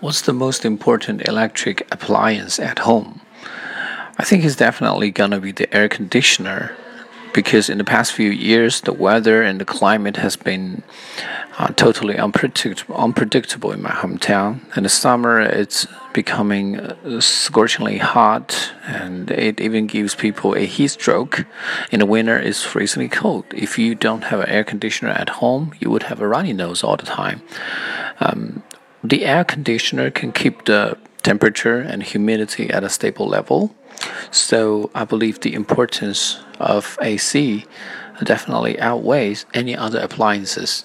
What's the most important electric appliance at home? I think it's definitely gonna be the air conditioner because in the past few years the weather and the climate has been uh, totally unpredictable, unpredictable in my hometown. In the summer, it's becoming uh, scorchingly hot, and it even gives people a heat stroke. In the winter, it's freezingly cold. If you don't have an air conditioner at home, you would have a runny nose all the time. Um, the air conditioner can keep the temperature and humidity at a stable level. So I believe the importance of AC definitely outweighs any other appliances.